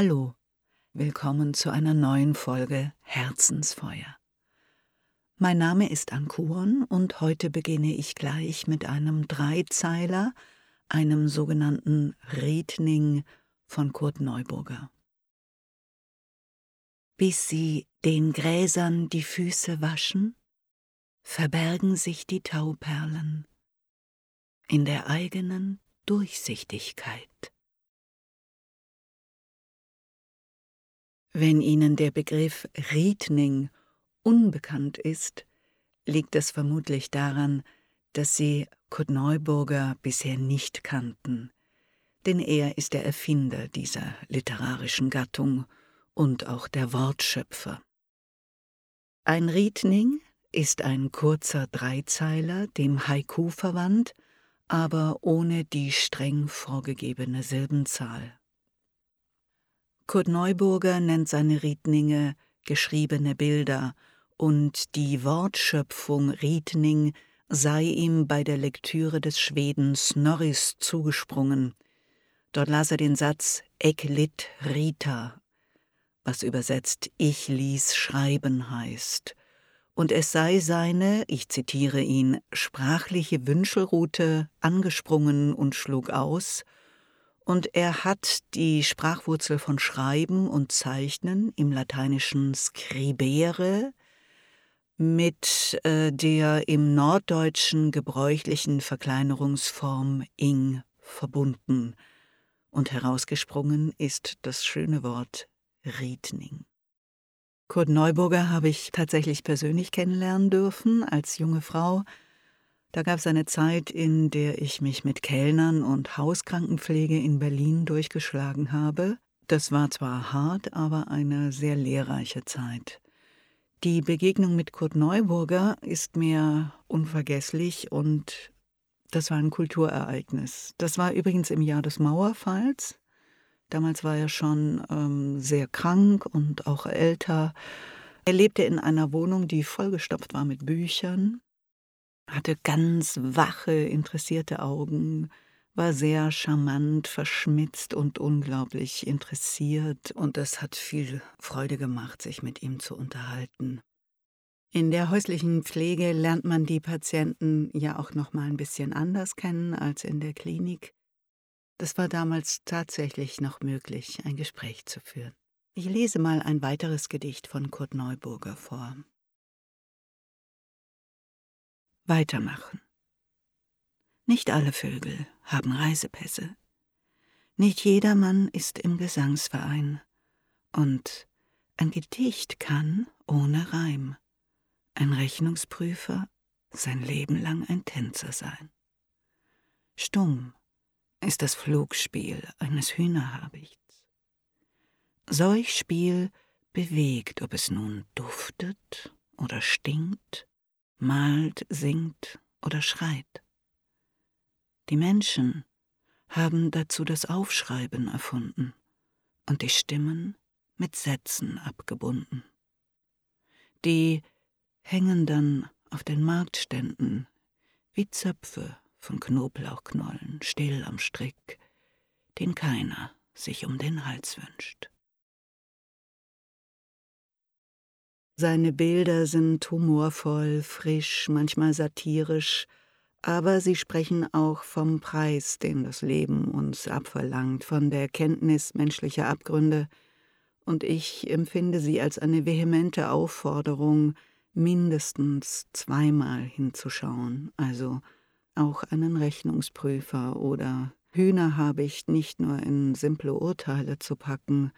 Hallo, willkommen zu einer neuen Folge Herzensfeuer. Mein Name ist Ankuon und heute beginne ich gleich mit einem Dreizeiler, einem sogenannten Redning von Kurt Neuburger. Bis sie den Gräsern die Füße waschen, verbergen sich die Tauperlen in der eigenen Durchsichtigkeit. Wenn Ihnen der Begriff Riedning unbekannt ist, liegt es vermutlich daran, dass Sie Kurt Neuburger bisher nicht kannten, denn er ist der Erfinder dieser literarischen Gattung und auch der Wortschöpfer. Ein Riedning ist ein kurzer Dreizeiler, dem Haiku verwandt, aber ohne die streng vorgegebene Silbenzahl. Kurt Neuburger nennt seine Riedninge geschriebene Bilder, und die Wortschöpfung Riedning sei ihm bei der Lektüre des Schweden Snorris zugesprungen. Dort las er den Satz Ek lit Rita, was übersetzt Ich ließ schreiben heißt, und es sei seine, ich zitiere ihn, sprachliche Wünschelrute angesprungen und schlug aus, und er hat die Sprachwurzel von Schreiben und Zeichnen im lateinischen scribere mit äh, der im Norddeutschen gebräuchlichen Verkleinerungsform ing verbunden, und herausgesprungen ist das schöne Wort Riedning. Kurt Neuburger habe ich tatsächlich persönlich kennenlernen dürfen als junge Frau. Da gab es eine Zeit, in der ich mich mit Kellnern und Hauskrankenpflege in Berlin durchgeschlagen habe. Das war zwar hart, aber eine sehr lehrreiche Zeit. Die Begegnung mit Kurt Neuburger ist mir unvergesslich und das war ein Kulturereignis. Das war übrigens im Jahr des Mauerfalls. Damals war er schon ähm, sehr krank und auch älter. Er lebte in einer Wohnung, die vollgestopft war mit Büchern, hatte ganz wache, interessierte Augen, war sehr charmant, verschmitzt und unglaublich interessiert, und es hat viel Freude gemacht, sich mit ihm zu unterhalten. In der häuslichen Pflege lernt man die Patienten ja auch noch mal ein bisschen anders kennen als in der Klinik. Das war damals tatsächlich noch möglich, ein Gespräch zu führen. Ich lese mal ein weiteres Gedicht von Kurt Neuburger vor. Weitermachen. Nicht alle Vögel haben Reisepässe. Nicht jedermann ist im Gesangsverein. Und ein Gedicht kann ohne Reim. Ein Rechnungsprüfer sein Leben lang ein Tänzer sein. Stumm ist das Flugspiel eines Hühnerhabichts. Solch Spiel bewegt, ob es nun duftet oder stinkt, malt, singt oder schreit. Die Menschen haben dazu das Aufschreiben erfunden und die Stimmen mit Sätzen abgebunden. Die hängen dann auf den Marktständen wie Zöpfe von Knoblauchknollen still am Strick, den keiner sich um den Hals wünscht. Seine Bilder sind humorvoll, frisch, manchmal satirisch, aber sie sprechen auch vom Preis, den das Leben uns abverlangt, von der Kenntnis menschlicher Abgründe, und ich empfinde sie als eine vehemente Aufforderung, mindestens zweimal hinzuschauen, also auch einen Rechnungsprüfer oder Hühnerhabicht nicht nur in simple Urteile zu packen,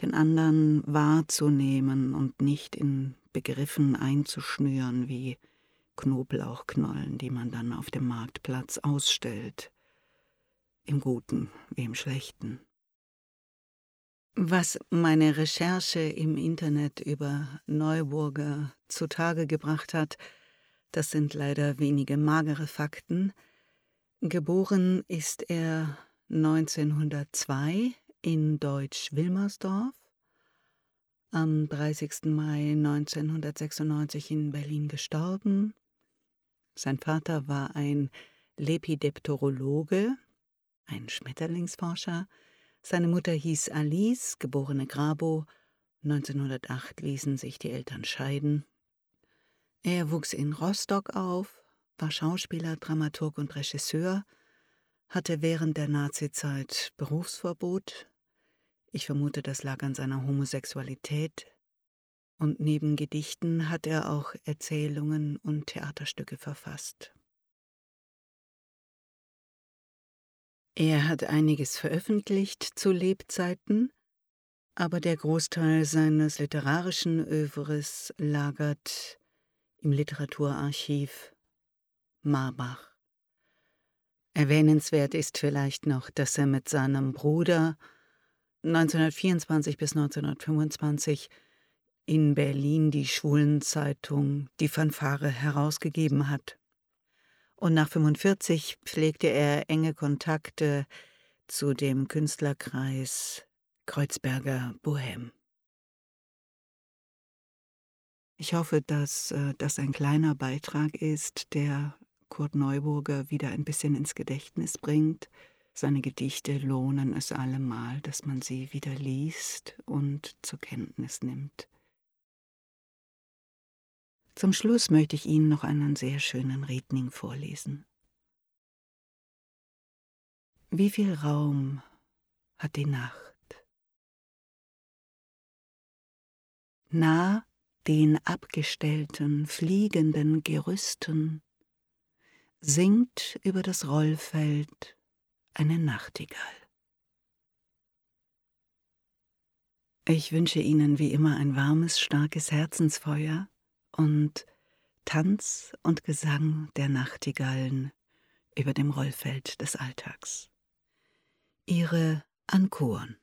den anderen wahrzunehmen und nicht in Begriffen einzuschnüren wie Knoblauchknollen, die man dann auf dem Marktplatz ausstellt, im Guten wie im Schlechten. Was meine Recherche im Internet über Neuburger zutage gebracht hat, das sind leider wenige magere Fakten. Geboren ist er 1902 in Deutsch-Wilmersdorf, am 30. Mai 1996 in Berlin gestorben. Sein Vater war ein Lepidopterologe, ein Schmetterlingsforscher. Seine Mutter hieß Alice, geborene Grabo. 1908 ließen sich die Eltern scheiden. Er wuchs in Rostock auf, war Schauspieler, Dramaturg und Regisseur, hatte während der Nazizeit Berufsverbot. Ich vermute, das lag an seiner Homosexualität. Und neben Gedichten hat er auch Erzählungen und Theaterstücke verfasst. Er hat einiges veröffentlicht zu Lebzeiten, aber der Großteil seines literarischen Övres lagert im Literaturarchiv Marbach. Erwähnenswert ist vielleicht noch, dass er mit seinem Bruder 1924 bis 1925 in Berlin die Schwulenzeitung Die Fanfare herausgegeben hat und nach 45 pflegte er enge Kontakte zu dem Künstlerkreis Kreuzberger Bohem. Ich hoffe, dass äh, das ein kleiner Beitrag ist, der Kurt Neuburger wieder ein bisschen ins Gedächtnis bringt. Seine Gedichte lohnen es allemal, dass man sie wieder liest und zur Kenntnis nimmt. Zum Schluss möchte ich Ihnen noch einen sehr schönen Redning vorlesen. Wie viel Raum hat die Nacht? Nah den abgestellten, fliegenden Gerüsten singt über das Rollfeld eine Nachtigall. Ich wünsche Ihnen wie immer ein warmes, starkes Herzensfeuer und Tanz und Gesang der Nachtigallen über dem Rollfeld des Alltags. Ihre Ankuren